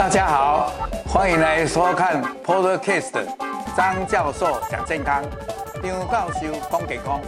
大家好，欢迎来收看 Podcast 张教授讲健康，张教授讲健康。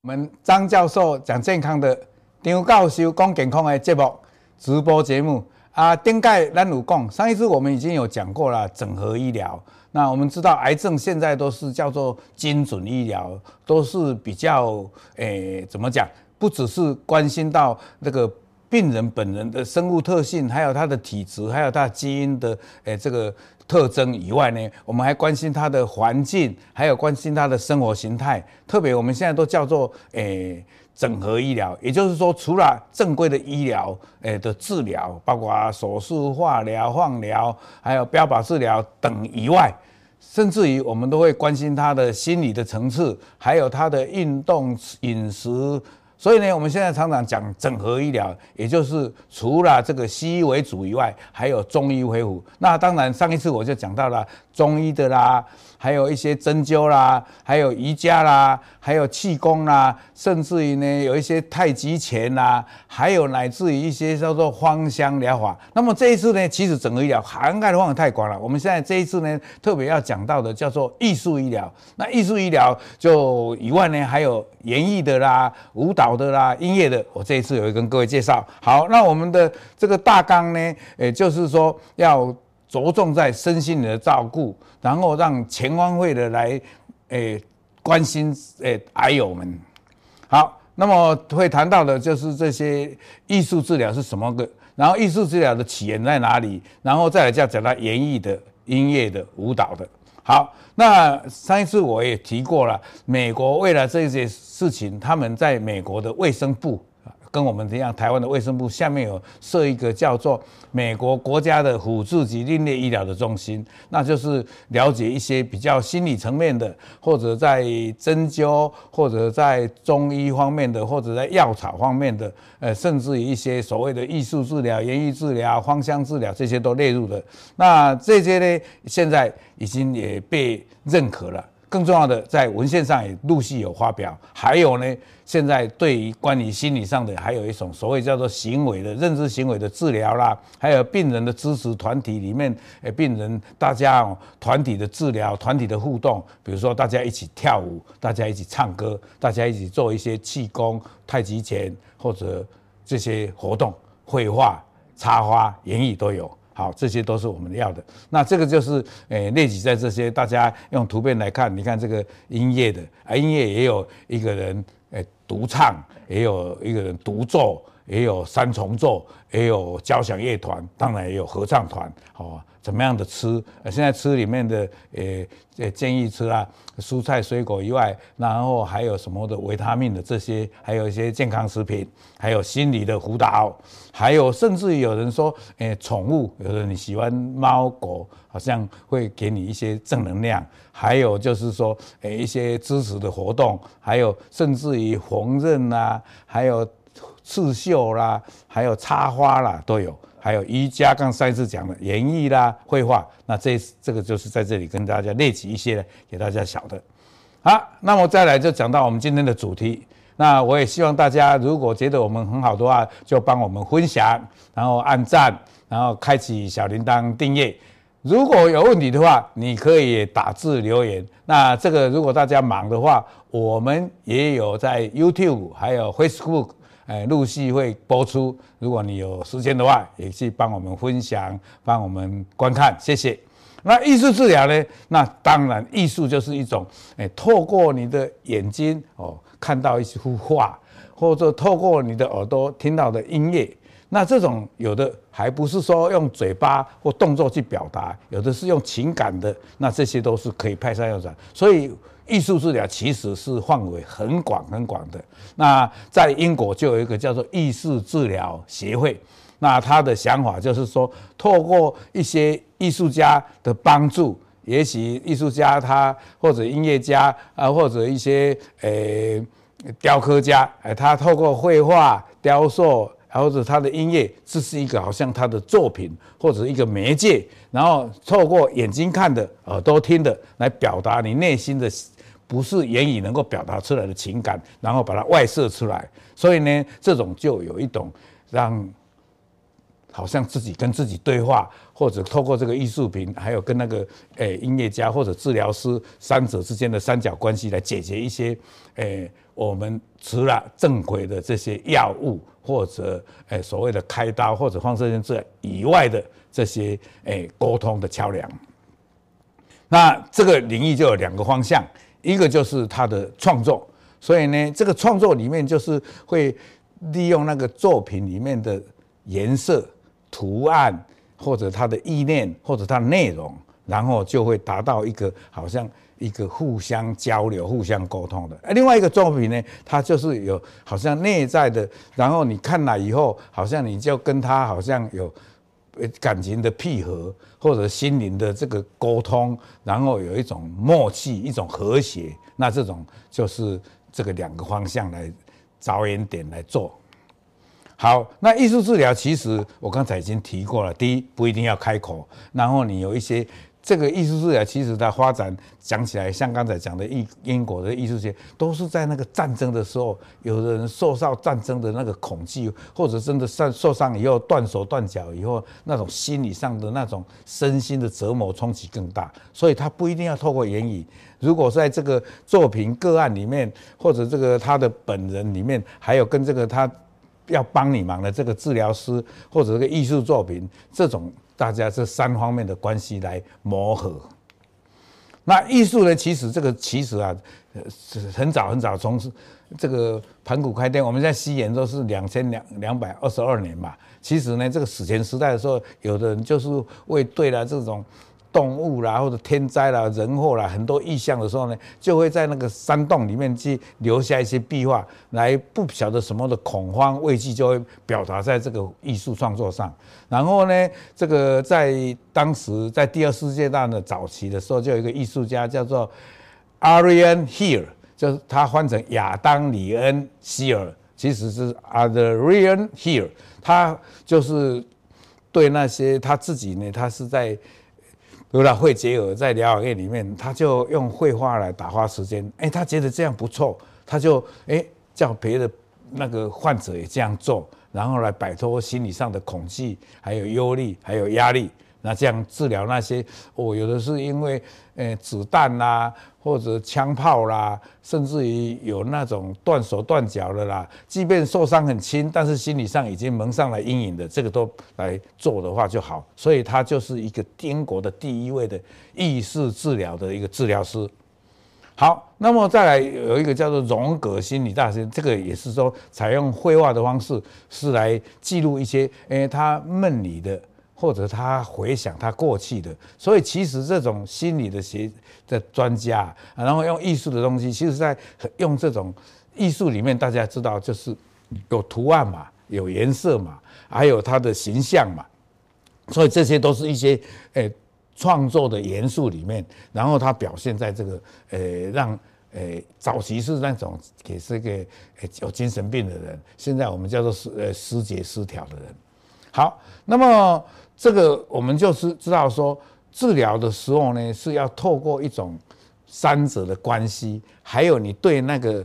我们张教授讲健康的张教授讲健康的节目直播节目啊，顶盖咱有讲，上一次我们已经有讲过了整合医疗。那我们知道，癌症现在都是叫做精准医疗，都是比较诶、怎么讲？不只是关心到那个病人本人的生物特性，还有他的体质，还有他基因的诶、这个特征以外呢，我们还关心他的环境，还有关心他的生活形态。特别我们现在都叫做诶、整合医疗，也就是说，除了正规的医疗诶的治疗，包括手术、化疗、放疗，还有标靶治疗等以外，甚至于我们都会关心他的心理的层次，还有他的运动、饮食。所以呢，我们现在常常讲整合医疗，也就是除了这个西医为主以外，还有中医为辅。那当然，上一次我就讲到了中医的啦，还有一些针灸啦，还有瑜伽啦，还有气功啦，甚至于呢，有一些太极拳啦，还有乃至于一些叫做芳香疗法。那么这一次呢，其实整合医疗涵盖的范围太广了。我们现在这一次呢，特别要讲到的叫做艺术医疗。那艺术医疗就以外呢，还有演艺的啦，舞蹈。好的啦，音乐的，我这一次也会跟各位介绍。好，那我们的这个大纲呢，也就是说要着重在身心的照顾，然后让全方位的来诶关心诶癌友们。好，那么会谈到的就是这些艺术治疗是什么个，然后艺术治疗的起源在哪里，然后再来就要讲到演艺的、音乐的、舞蹈的。好，那上一次我也提过了，美国为了这些事情，他们在美国的卫生部，跟我们一样，台湾的卫生部下面有设一个叫做美国国家的辅助及另类医疗的中心，那就是了解一些比较心理层面的，或者在针灸，或者在中医方面的，或者在药草方面的，呃，甚至于一些所谓的艺术治疗、言语治疗、芳香治疗这些都列入的。那这些呢，现在已经也被认可了。更重要的，在文献上也陆续有发表。还有呢，现在对于关于心理上的，还有一种所谓叫做行为的认知行为的治疗啦，还有病人的支持团体里面，诶，病人大家哦，团体的治疗、团体的互动，比如说大家一起跳舞，大家一起唱歌，大家一起做一些气功、太极拳或者这些活动，绘画、插花、演艺都有。好，这些都是我们要的。那这个就是，诶、列举在这些，大家用图片来看，你看这个音乐的啊，音乐也有一个人独唱，也有一个人独奏，也有三重奏，也有交响乐团，当然也有合唱团，好。怎么样的吃？现在吃里面的，呃，呃，建议吃啊，蔬菜水果以外，然后还有什么的维他命的这些，还有一些健康食品，还有心理的辅导，还有甚至有人说，呃，宠物，有的你喜欢猫狗，好像会给你一些正能量，还有就是说，呃，一些支持的活动，还有甚至于缝纫啊，还有刺绣啦，还有插花啦，都有。还有瑜伽，刚上一次讲的演艺啦、绘画，那这这个就是在这里跟大家列举一些给大家晓得。好，那么再来就讲到我们今天的主题。那我也希望大家如果觉得我们很好的话，就帮我们分享，然后按赞，然后开启小铃铛订阅。如果有问题的话，你可以打字留言。那这个如果大家忙的话，我们也有在 YouTube 还有 Facebook。哎，陆续会播出。如果你有时间的话，也去帮我们分享，帮我们观看，谢谢。那艺术治疗呢？那当然，艺术就是一种，哎，透过你的眼睛哦，看到一幅画，或者透过你的耳朵听到的音乐。那这种有的还不是说用嘴巴或动作去表达，有的是用情感的。那这些都是可以派上用场。所以。艺术治疗其实是范围很广很广的。那在英国就有一个叫做艺术治疗协会，那他的想法就是说，透过一些艺术家的帮助，也许艺术家他或者音乐家啊，或者一些呃雕刻家，哎，他透过绘画、雕塑。或者他的音乐，这是一个好像他的作品，或者一个媒介，然后透过眼睛看的、耳朵听的，来表达你内心的不是言语能够表达出来的情感，然后把它外射出来。所以呢，这种就有一种让好像自己跟自己对话，或者透过这个艺术品，还有跟那个诶、音乐家或者治疗师三者之间的三角关系来解决一些诶、我们除了正规的这些药物或者诶、所谓的开刀或者放射线治疗以外的这些诶沟、通的桥梁。那这个领域就有两个方向，一个就是他的创作，所以呢，这个创作里面就是会利用那个作品里面的颜色、图案，或者它的意念，或者它的内容，然后就会达到一个好像一个互相交流、互相沟通的。而另外一个作品呢，它就是有好像内在的，然后你看了以后，好像你就跟他好像有。感情的契合，或者心灵的这个沟通，然后有一种默契，一种和谐，那这种就是这个两个方向来着眼点来做。好，那艺术治疗其实我刚才已经提过了，第一不一定要开口，然后你有一些。这个艺术治疗其实它发展讲起来，像刚才讲的英英国的艺术界，都是在那个战争的时候，有的人受到战争的那个恐惧，或者真的受受伤以后断手断脚以后，那种心理上的那种身心的折磨冲击更大，所以他不一定要透过言语。如果在这个作品个案里面，或者这个他的本人里面，还有跟这个他要帮你忙的这个治疗师，或者这个艺术作品这种。大家这三方面的关系来磨合。那艺术呢？其实这个其实啊，很早很早从这个盘古开天，我们在西元都是两千两两百二十二年嘛。其实呢，这个史前时代的时候，有的人就是为对了这种。动物啦，或者天灾啦、人祸啦，很多意象的时候呢，就会在那个山洞里面去留下一些壁画，来不晓得什么的恐慌畏惧，就会表达在这个艺术创作上。然后呢，这个在当时在第二世界大战的早期的时候，就有一个艺术家叫做 Arian Hill，就是他翻成亚当里恩希尔，其实是 Adrian Hill，他就是对那些他自己呢，他是在。有了会结合在疗养院里面，他就用绘画来打发时间。哎，他觉得这样不错，他就哎叫别的那个患者也这样做，然后来摆脱心理上的恐惧，还有忧虑，还有压力。那这样治疗那些哦，有的是因为呃子弹啦，或者枪炮啦，甚至于有那种断手断脚的啦，即便受伤很轻，但是心理上已经蒙上了阴影的，这个都来做的话就好。所以他就是一个英国的第一位的意识治疗的一个治疗师。好，那么再来有一个叫做荣格心理大师，这个也是说采用绘画的方式，是来记录一些诶他梦里的。或者他回想他过去的，所以其实这种心理的学的专家，然后用艺术的东西，其实在用这种艺术里面，大家知道就是有图案嘛，有颜色嘛，还有他的形象嘛，所以这些都是一些诶创作的元素里面，然后他表现在这个诶让诶早期是那种给这个诶有精神病的人，现在我们叫做失呃失节失调的人。好，那么。这个我们就是知道说，治疗的时候呢，是要透过一种三者的关系，还有你对那个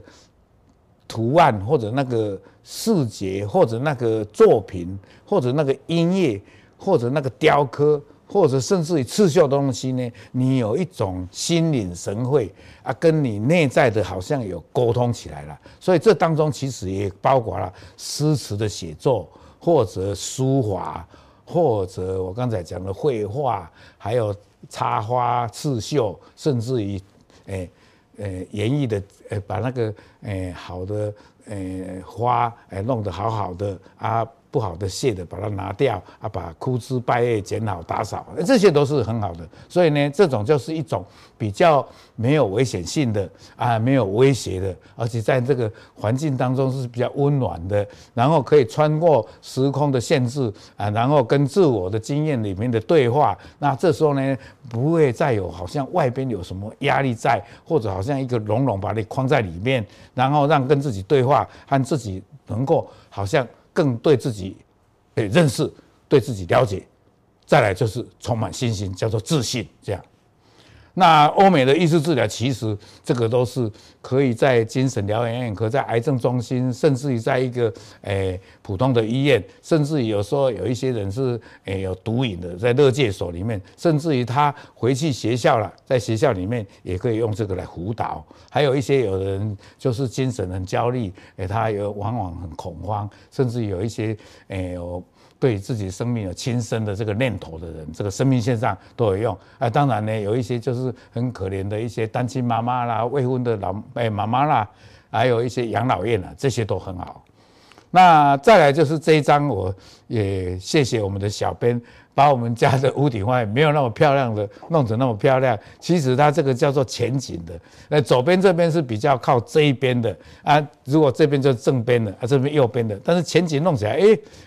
图案或者那个视觉或者那个作品或者那个音乐或者那个雕刻或者甚至于刺绣的东西呢，你有一种心领神会啊，跟你内在的好像有沟通起来了。所以这当中其实也包括了诗词的写作或者书法。或者我刚才讲的绘画，还有插花、刺绣，甚至于，诶、欸，诶、欸，演绎的，诶、把那个，诶、好的，诶、花，诶、弄得好好的啊。不好的谢的把它拿掉啊，把枯枝败叶剪好打扫，这些都是很好的。所以呢，这种就是一种比较没有危险性的啊，没有威胁的，而且在这个环境当中是比较温暖的，然后可以穿过时空的限制啊，然后跟自我的经验里面的对话。那这时候呢，不会再有好像外边有什么压力在，或者好像一个笼笼把你框在里面，然后让跟自己对话和自己能够好像。更对自己诶认识，对自己了解，再来就是充满信心，叫做自信。这样，那欧美的艺术治疗，其实这个都是可以在精神疗养院，可在癌症中心，甚至于在一个诶、普通的医院，甚至于有时候有一些人是诶、有毒瘾的，在勒戒所里面，甚至于他回去学校了，在学校里面也可以用这个来辅导。还有一些有人就是精神很焦虑，诶、他有往往很恐慌，甚至有一些诶、有。对自己生命有轻生的这个念头的人，这个生命线上都有用啊。当然呢，有一些就是很可怜的一些单亲妈妈啦、未婚的老哎妈妈啦，还有一些养老院啊，这些都很好。那再来就是这一张，我也谢谢我们的小编。把我们家的屋顶花园没有那么漂亮的弄成那么漂亮，其实它这个叫做前景的。那左边这边是比较靠这一边的啊，如果这边就是正边的啊，这边右边的，但是前景弄起来，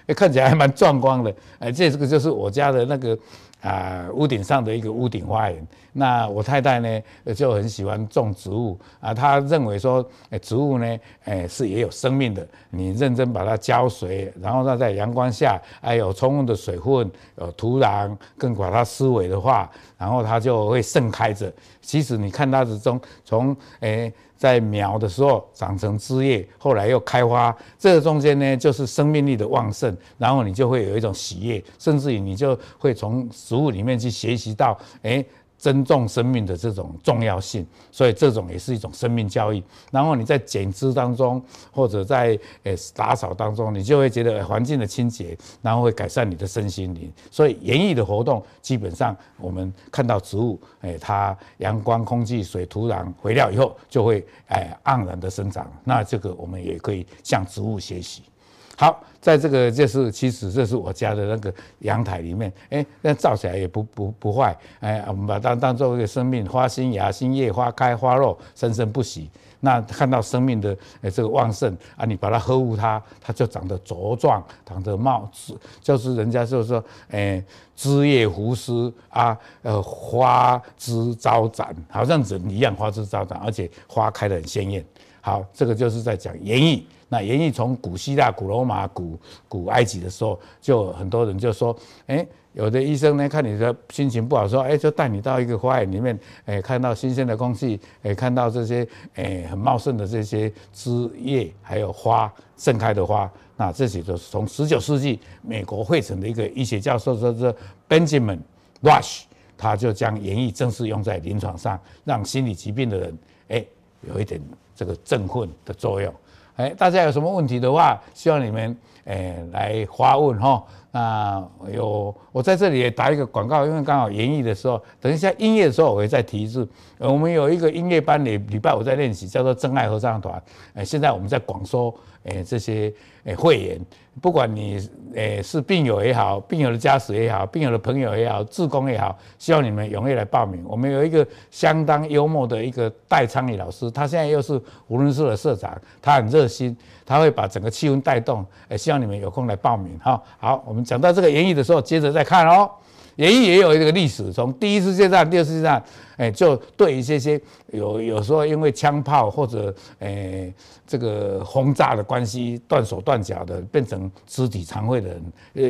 哎，看起来还蛮壮观的。哎，这这个就是我家的那个。啊，屋顶上的一个屋顶花园。那我太太呢，就很喜欢种植物啊。她认为说，植物呢，诶，是也有生命的。你认真把它浇水，然后它在阳光下，还有充分的水分，有土壤，更把它施肥的话，然后它就会盛开着。其实你看它的中，从诶。在苗的时候长成枝叶，后来又开花，这个中间呢，就是生命力的旺盛，然后你就会有一种喜悦，甚至于你就会从食物里面去学习到，诶。尊重生命的这种重要性，所以这种也是一种生命教育。然后你在剪枝当中，或者在诶打扫当中，你就会觉得环境的清洁，然后会改善你的身心灵。所以园艺的活动，基本上我们看到植物，诶，它阳光、空气、水、土壤、肥料以后，就会诶盎然的生长。那这个我们也可以向植物学习。好，在这个就是其实这是我家的那个阳台里面，哎，那照起来也不不不坏，哎，我们把它当做一个生命，花新芽、新叶、花开花落，生生不息。那看到生命的诶这个旺盛啊，你把它呵护它，它就长得茁壮，长得茂枝，就是人家就是说，哎，枝叶扶疏啊，呃，花枝招展，好像人一样，花枝招展，而且花开得很鲜艳。好，这个就是在讲演绎。那园艺从古希腊、古罗马、古古埃及的时候，就很多人就说，哎，有的医生呢，看你的心情不好，说，哎，就带你到一个花园里面，哎，看到新鲜的空气，哎，看到这些，哎，很茂盛的这些枝叶，还有花盛开的花。那这些都是从十九世纪美国费城的一个医学教授，说是 Benjamin Rush，他就将园艺正式用在临床上，让心理疾病的人，哎，有一点这个振奋的作用。哎，大家有什么问题的话，希望你们诶来发问哈。那有我在这里也打一个广告，因为刚好演绎的时候，等一下音乐的时候我会再提示。我们有一个音乐班，礼礼拜五在练习，叫做真爱合唱团。诶，现在我们在广收诶这些诶会员。不管你诶是病友也好，病友的家属也好，病友的朋友也好，志工也好，希望你们踊跃来报名。我们有一个相当幽默的一个戴昌礼老师，他现在又是无伦社的社长，他很热心，他会把整个气氛带动。诶，希望你们有空来报名哈。好，我们讲到这个演绎的时候，接着再看哦。演绎也有一个历史，从第一次世界大战、第二次世界大战，哎，就对一些些有有时候因为枪炮或者哎这个轰炸的关系断手断脚的，变成肢体残废的人，呃，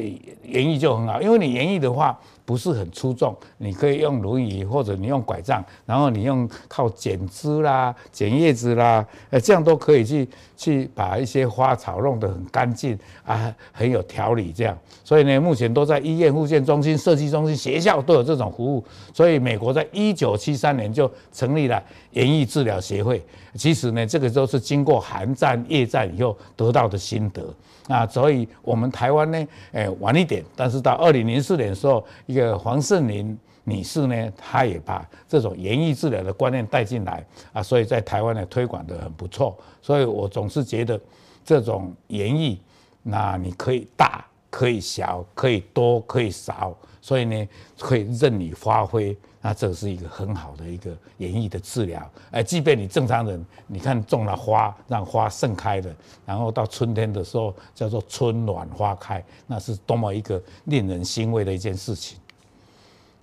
园艺就很好，因为你园艺的话。不是很出众，你可以用轮椅或者你用拐杖，然后你用靠剪枝啦、剪叶子啦，呃，这样都可以去去把一些花草弄得很干净啊，很有条理这样。所以呢，目前都在医院、复健中心、设计中心、学校都有这种服务。所以美国在一九七三年就成立了园艺治疗协会。其实呢，这个都是经过韩战、越战以后得到的心得。啊，所以我们台湾呢，诶，晚一点，但是到二零零四年的时候，一个黄圣林女士呢，她也把这种园艺治疗的观念带进来啊，所以在台湾呢推广的很不错。所以我总是觉得，这种园艺，那你可以大，可以小，可以多，可以少，所以呢，可以任你发挥。那这是一个很好的一个演绎的治疗，哎，即便你正常人，你看种了花，让花盛开的，然后到春天的时候叫做春暖花开，那是多么一个令人欣慰的一件事情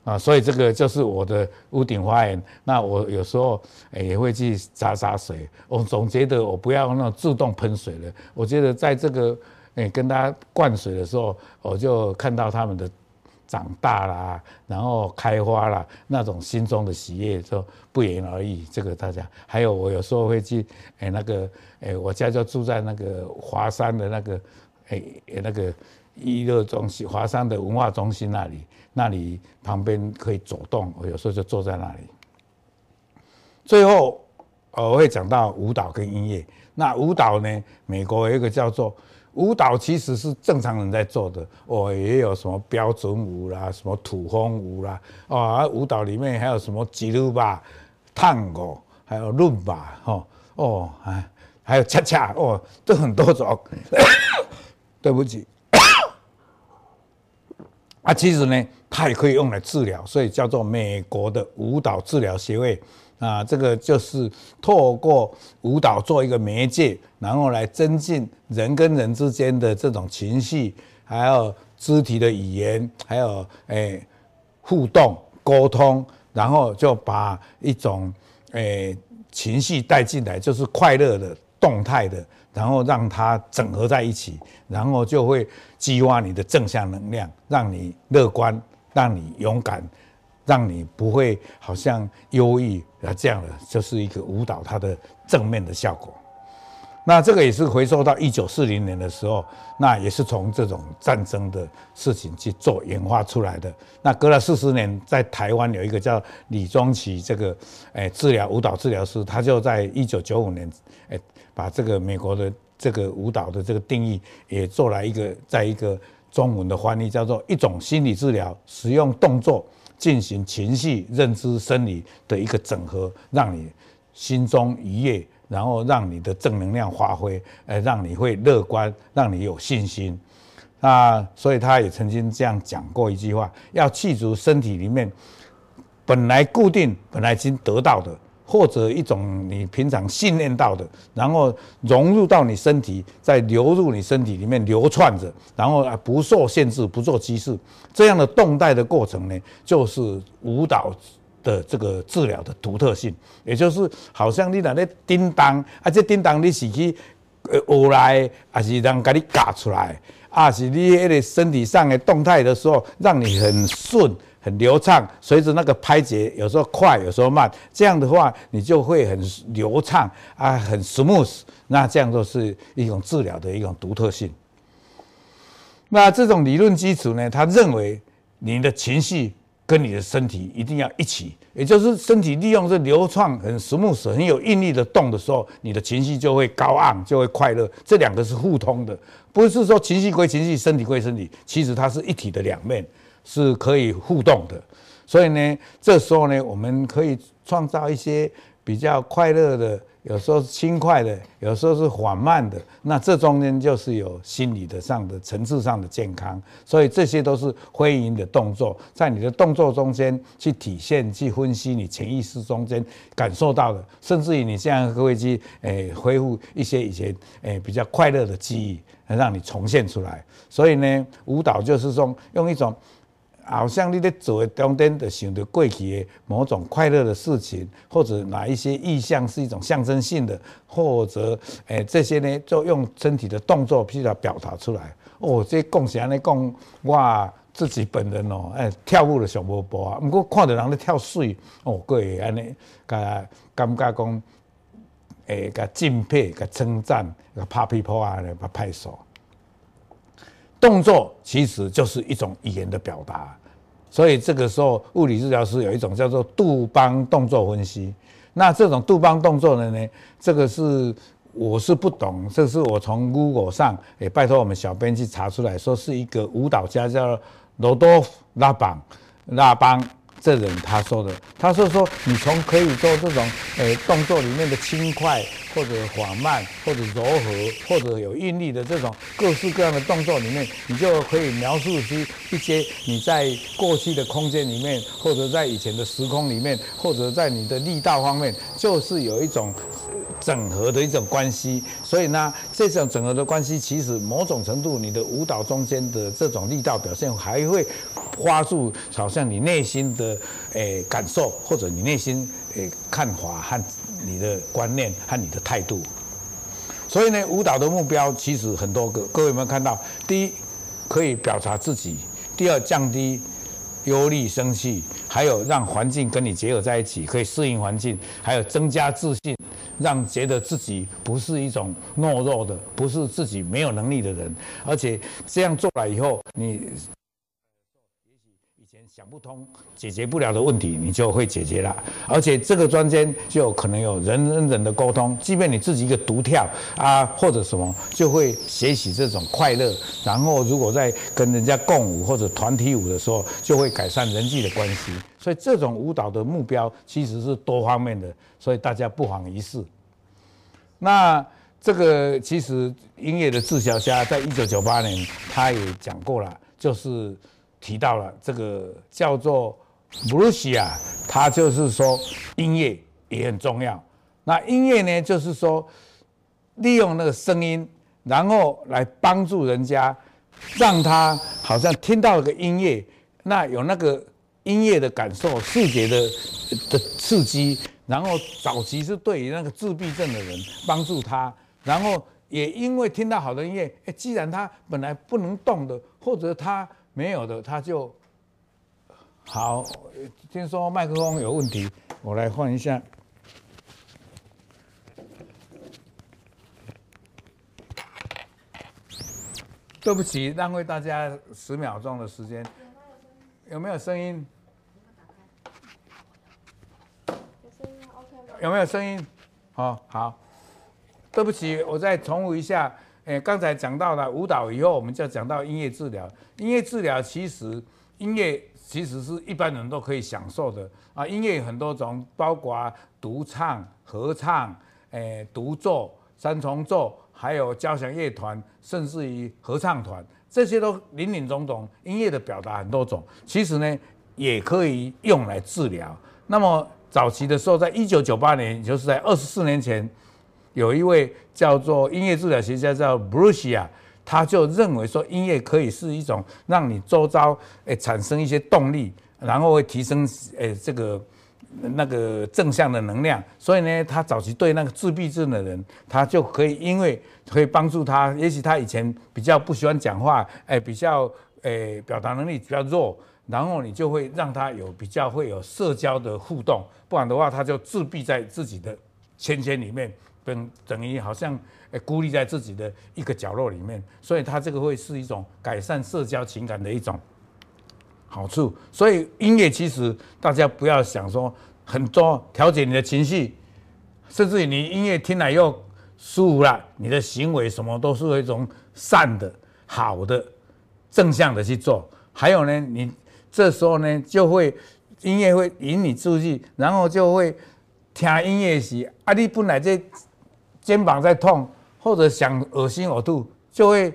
啊！所以这个就是我的屋顶花园。那我有时候也会去洒洒水，我总觉得我不要那种自动喷水了。我觉得在这个诶跟大家灌水的时候，我就看到他们的。长大啦，然后开花啦，那种心中的喜悦就不言而喻。这个大家还有，我有时候会去哎那个哎，我家就住在那个华山的那个哎那个娱乐中心，华山的文化中心那里，那里旁边可以走动，我有时候就坐在那里。最后我会讲到舞蹈跟音乐。那舞蹈呢，美国有一个叫做。舞蹈其实是正常人在做的，哦，也有什么标准舞啦，什么土风舞啦，哦，舞蹈里面还有什么吉鲁巴、探戈，还有伦巴，哦，哦，哎，还有恰恰，哦，这很多种。对不起，啊，其实呢，它也可以用来治疗，所以叫做美国的舞蹈治疗协会。啊，这个就是透过舞蹈做一个媒介，然后来增进人跟人之间的这种情绪，还有肢体的语言，还有诶、互动沟通，然后就把一种诶、情绪带进来，就是快乐的动态的，然后让它整合在一起，然后就会激发你的正向能量，让你乐观，让你勇敢。让你不会好像忧郁啊，这样的就是一个舞蹈它的正面的效果。那这个也是回溯到一九四零年的时候，那也是从这种战争的事情去做演化出来的。那隔了四十年，在台湾有一个叫李宗启这个诶治疗舞蹈治疗师，他就在一九九五年诶把这个美国的这个舞蹈的这个定义也做了一个在一个中文的翻译，叫做一种心理治疗，使用动作。进行情绪、认知、生理的一个整合，让你心中愉悦，然后让你的正能量发挥，呃，让你会乐观，让你有信心。那，所以他也曾经这样讲过一句话：要去除身体里面本来固定、本来已经得到的。或者一种你平常训练到的，然后融入到你身体，再流入你身体里面流窜着，然后啊不受限制，不做机制，这样的动态的过程呢，就是舞蹈的这个治疗的独特性。也就是好像你那咧叮当，啊这叮当你是去呃学来，还是让给你教出来，啊是你那个身体上的动态的时候，让你很顺。很流畅，随着那个拍节，有时候快，有时候慢，这样的话你就会很流畅啊，很 smooth。那这样就是一种治疗的一种独特性。那这种理论基础呢，他认为你的情绪跟你的身体一定要一起，也就是身体利用这流畅、很 smooth、很有韵律的动的时候，你的情绪就会高昂，就会快乐。这两个是互通的，不是说情绪归情绪，身体归身体，其实它是一体的两面。是可以互动的，所以呢，这时候呢，我们可以创造一些比较快乐的，有时候是轻快的，有时候是缓慢的。那这中间就是有心理的上的层次上的健康，所以这些都是欢迎的动作，在你的动作中间去体现、去分析你潜意识中间感受到的，甚至于你这样会去诶恢复一些以前诶比较快乐的记忆，让你重现出来。所以呢，舞蹈就是说用一种。好像你在做的中间就想着过去的某种快乐的事情，或者哪一些意象是一种象征性的，或者诶、这些呢，就用身体的动作去来表达出来。哦，这讲是安尼，讲我自己本人哦，诶、欸，跳舞的上无步啊，不过看到人咧跳水，哦，过会安尼，甲感觉讲，诶，甲敬佩，甲称赞，甲拍屁股啊，甲拍手。动作其实就是一种语言的表达，所以这个时候物理治疗师有一种叫做杜邦动作分析。那这种杜邦动作的呢，这个是我是不懂，这是我从 Google 上也拜托我们小编去查出来说是一个舞蹈家叫罗多夫拉邦拉邦。这人他说的，他是说你从可以做这种呃、动作里面的轻快，或者缓慢，或者柔和，或者有韵律的这种各式各样的动作里面，你就可以描述出一些你在过去的空间里面，或者在以前的时空里面，或者在你的力道方面，就是有一种。整合的一种关系，所以呢，这种整合的关系，其实某种程度，你的舞蹈中间的这种力道表现，还会花出好像你内心的诶、感受，或者你内心诶、看法和你的观念和你的态度。所以呢，舞蹈的目标其实很多个，各位有没有看到？第一，可以表达自己；第二，降低忧虑生气，还有让环境跟你结合在一起，可以适应环境，还有增加自信，让觉得自己不是一种懦弱的，不是自己没有能力的人，而且这样做了以后，你。想不通、解决不了的问题，你就会解决了。而且这个中间就可能有人跟人的沟通，即便你自己一个独跳啊，或者什么，就会学习这种快乐。然后如果在跟人家共舞或者团体舞的时候，就会改善人际的关系。所以这种舞蹈的目标其实是多方面的，所以大家不妨一试。那这个其实音乐的滞销家在一九九八年他也讲过了，就是。提到了这个叫做布鲁西亚，他就是说音乐也很重要。那音乐呢，就是说利用那个声音，然后来帮助人家，让他好像听到了个音乐，那有那个音乐的感受、视觉的的刺激，然后早期是对于那个自闭症的人帮助他，然后也因为听到好的音乐，哎，既然他本来不能动的，或者他。没有的，他就好。听说麦克风有问题，我来换一下。对不起，浪费大家十秒钟的时间。有没有声音？有没有声音？好好。对不起，我再重复一下。诶，刚才讲到了舞蹈以后，我们就讲到音乐治疗。音乐治疗其实，音乐其实是一般人都可以享受的啊。音乐有很多种，包括独唱、合唱、诶独奏、三重奏，还有交响乐团，甚至于合唱团，这些都林林总总。音乐的表达很多种，其实呢，也可以用来治疗。那么早期的时候，在一九九八年，也就是在二十四年前。有一位叫做音乐治疗学家叫布鲁西亚，他就认为说音乐可以是一种让你周遭诶产生一些动力，然后会提升诶这个那个正向的能量。所以呢，他早期对那个自闭症的人，他就可以因为可以帮助他，也许他以前比较不喜欢讲话，诶比较诶表达能力比较弱，然后你就会让他有比较会有社交的互动，不然的话他就自闭在自己的圈圈里面。等等于好像孤立在自己的一个角落里面，所以它这个会是一种改善社交情感的一种好处。所以音乐其实大家不要想说很多调节你的情绪，甚至于你音乐听了又舒服了，你的行为什么都是一种善的、好的、正向的去做。还有呢，你这时候呢就会音乐会引你注意，然后就会听音乐时啊，你本来这。肩膀在痛，或者想恶心呕吐，就会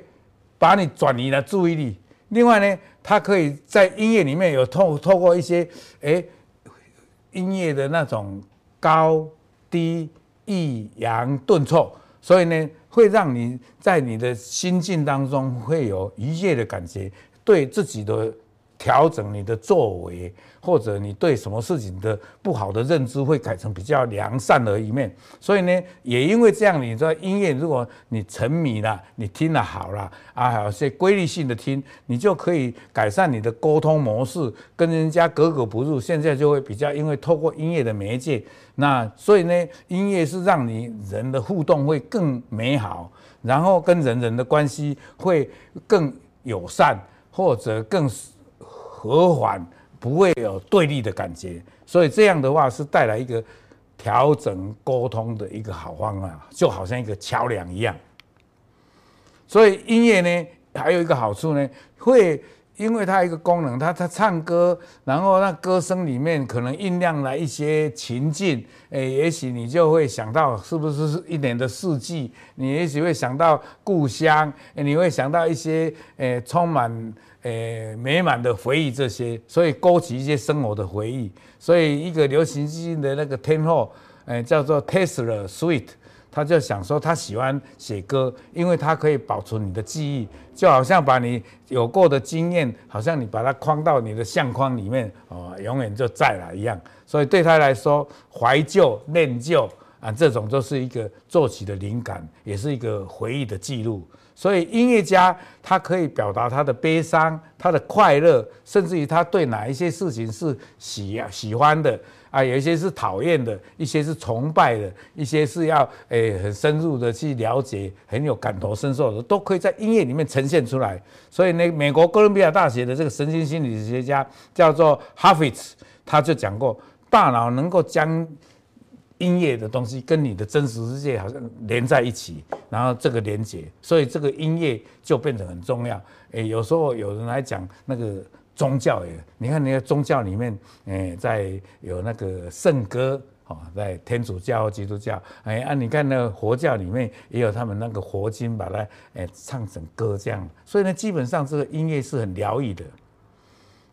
把你转移了注意力。另外呢，它可以在音乐里面有透透过一些诶、音乐的那种高低抑扬顿挫，所以呢，会让你在你的心境当中会有愉悦的感觉，对自己的。调整你的作为，或者你对什么事情的不好的认知会改成比较良善的一面。所以呢，也因为这样，你知道音乐如果你沉迷了，你听了好了啊，还有些规律性的听，你就可以改善你的沟通模式，跟人家格格不入。现在就会比较，因为透过音乐的媒介，那所以呢，音乐是让你人的互动会更美好，然后跟人人的关系会更友善，或者更。和缓，不会有对立的感觉，所以这样的话是带来一个调整沟通的一个好方案，就好像一个桥梁一样。所以音乐呢，还有一个好处呢，会因为它一个功能，它它唱歌，然后那歌声里面可能酝酿了一些情境，诶，也许你就会想到是不是一年的四季，你也许会想到故乡，你会想到一些诶充满。诶，美满的回忆这些，所以勾起一些生活的回忆。所以一个流行基金的那个天后，诶，叫做 Taylor Swift，他就想说他喜欢写歌，因为他可以保存你的记忆，就好像把你有过的经验，好像你把它框到你的相框里面，哦，永远就在了一样。所以对他来说，怀旧、念旧，啊，这种都是一个作曲的灵感，也是一个回忆的记录。所以音乐家他可以表达他的悲伤、他的快乐，甚至于他对哪一些事情是喜喜欢的啊，有一些是讨厌的，一些是崇拜的，一些是要诶、很深入的去了解，很有感同身受的，都可以在音乐里面呈现出来。所以呢，美国哥伦比亚大学的这个神经心理学家叫做 Hoffice，他就讲过，大脑能够将音乐的东西跟你的真实世界好像连在一起，然后这个连接，所以这个音乐就变得很重要。诶，有时候有人来讲那个宗教，诶，你看那个宗教里面，诶，在有那个圣歌，哦，在天主教、基督教，诶，啊，你看那个佛教里面也有他们那个佛经，把它诶唱成歌这样。所以呢，基本上这个音乐是很疗愈的。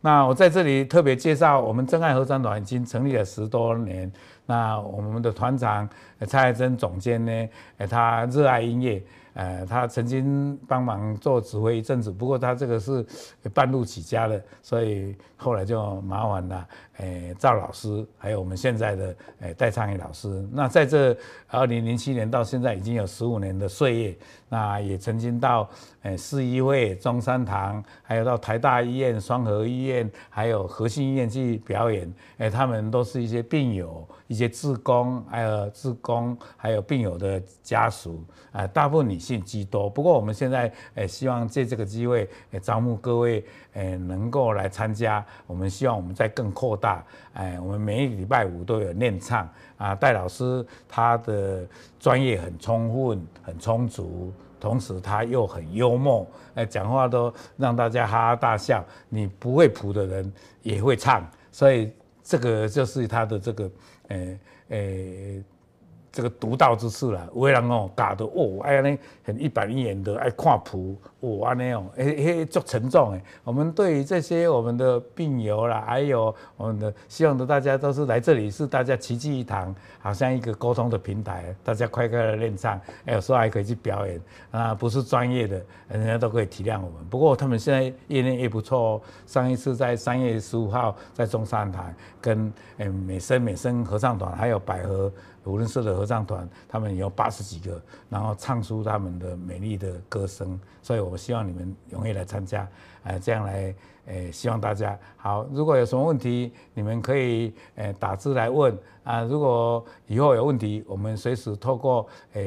那我在这里特别介绍，我们真爱合唱团已经成立了十多年。那我们的团长蔡爱珍总监呢，他热爱音乐。呃，他曾经帮忙做指挥一阵子，不过他这个是半路起家的，所以后来就麻烦了。诶，赵老师，还有我们现在的诶戴昌义老师。那在这二零零七年到现在已经有十五年的岁月，那也曾经到诶市医会、中山堂，还有到台大医院、双河医院，还有和信医院去表演。诶，他们都是一些病友、一些志工，还有志工，还有病友的家属，啊，大部分女性居多。不过我们现在诶希望借这个机会，诶招募各位诶能够来参加。我们希望我们再更扩大。哎，我们每一礼拜五都有练唱啊。戴老师他的专业很充分、很充足，同时他又很幽默，哎，讲话都让大家哈哈大笑。你不会谱的人也会唱，所以这个就是他的这个，哎哎。这个独到之处啦，有的人哦，教的哦，哎呀呢，很一板一眼的爱看谱，哦，安尼哦，哎嘿，足沉重诶。我们对于这些我们的病友啦，还有我们的，希望的大家都是来这里，是大家齐聚一堂，好像一个沟通的平台，大家快快的练唱，哎，有时候还可以去表演啊，不是专业的，人家都可以体谅我们。不过他们现在业内也不错哦，上一次在三月十五号在中山台跟诶美声美声合唱团，还有百合。无论社的合唱团，他们有八十几个，然后唱出他们的美丽的歌声，所以我希望你们踊跃来参加，呃，这样来，呃，希望大家好。如果有什么问题，你们可以呃打字来问啊。如果以后有问题，我们随时透过呃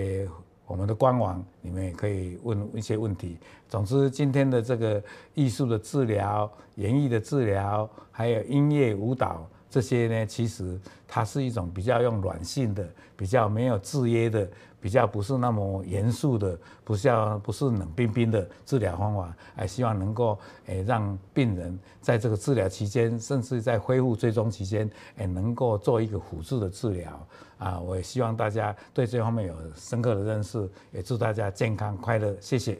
我们的官网，你们也可以问一些问题。总之，今天的这个艺术的治疗、演艺的治疗，还有音乐舞蹈。这些呢，其实它是一种比较用软性的、比较没有制约的、比较不是那么严肃的、不像不是冷冰冰的治疗方法，还希望能够诶让病人在这个治疗期间，甚至在恢复追踪期间，诶能够做一个辅助的治疗啊！我也希望大家对这方面有深刻的认识，也祝大家健康快乐，谢谢。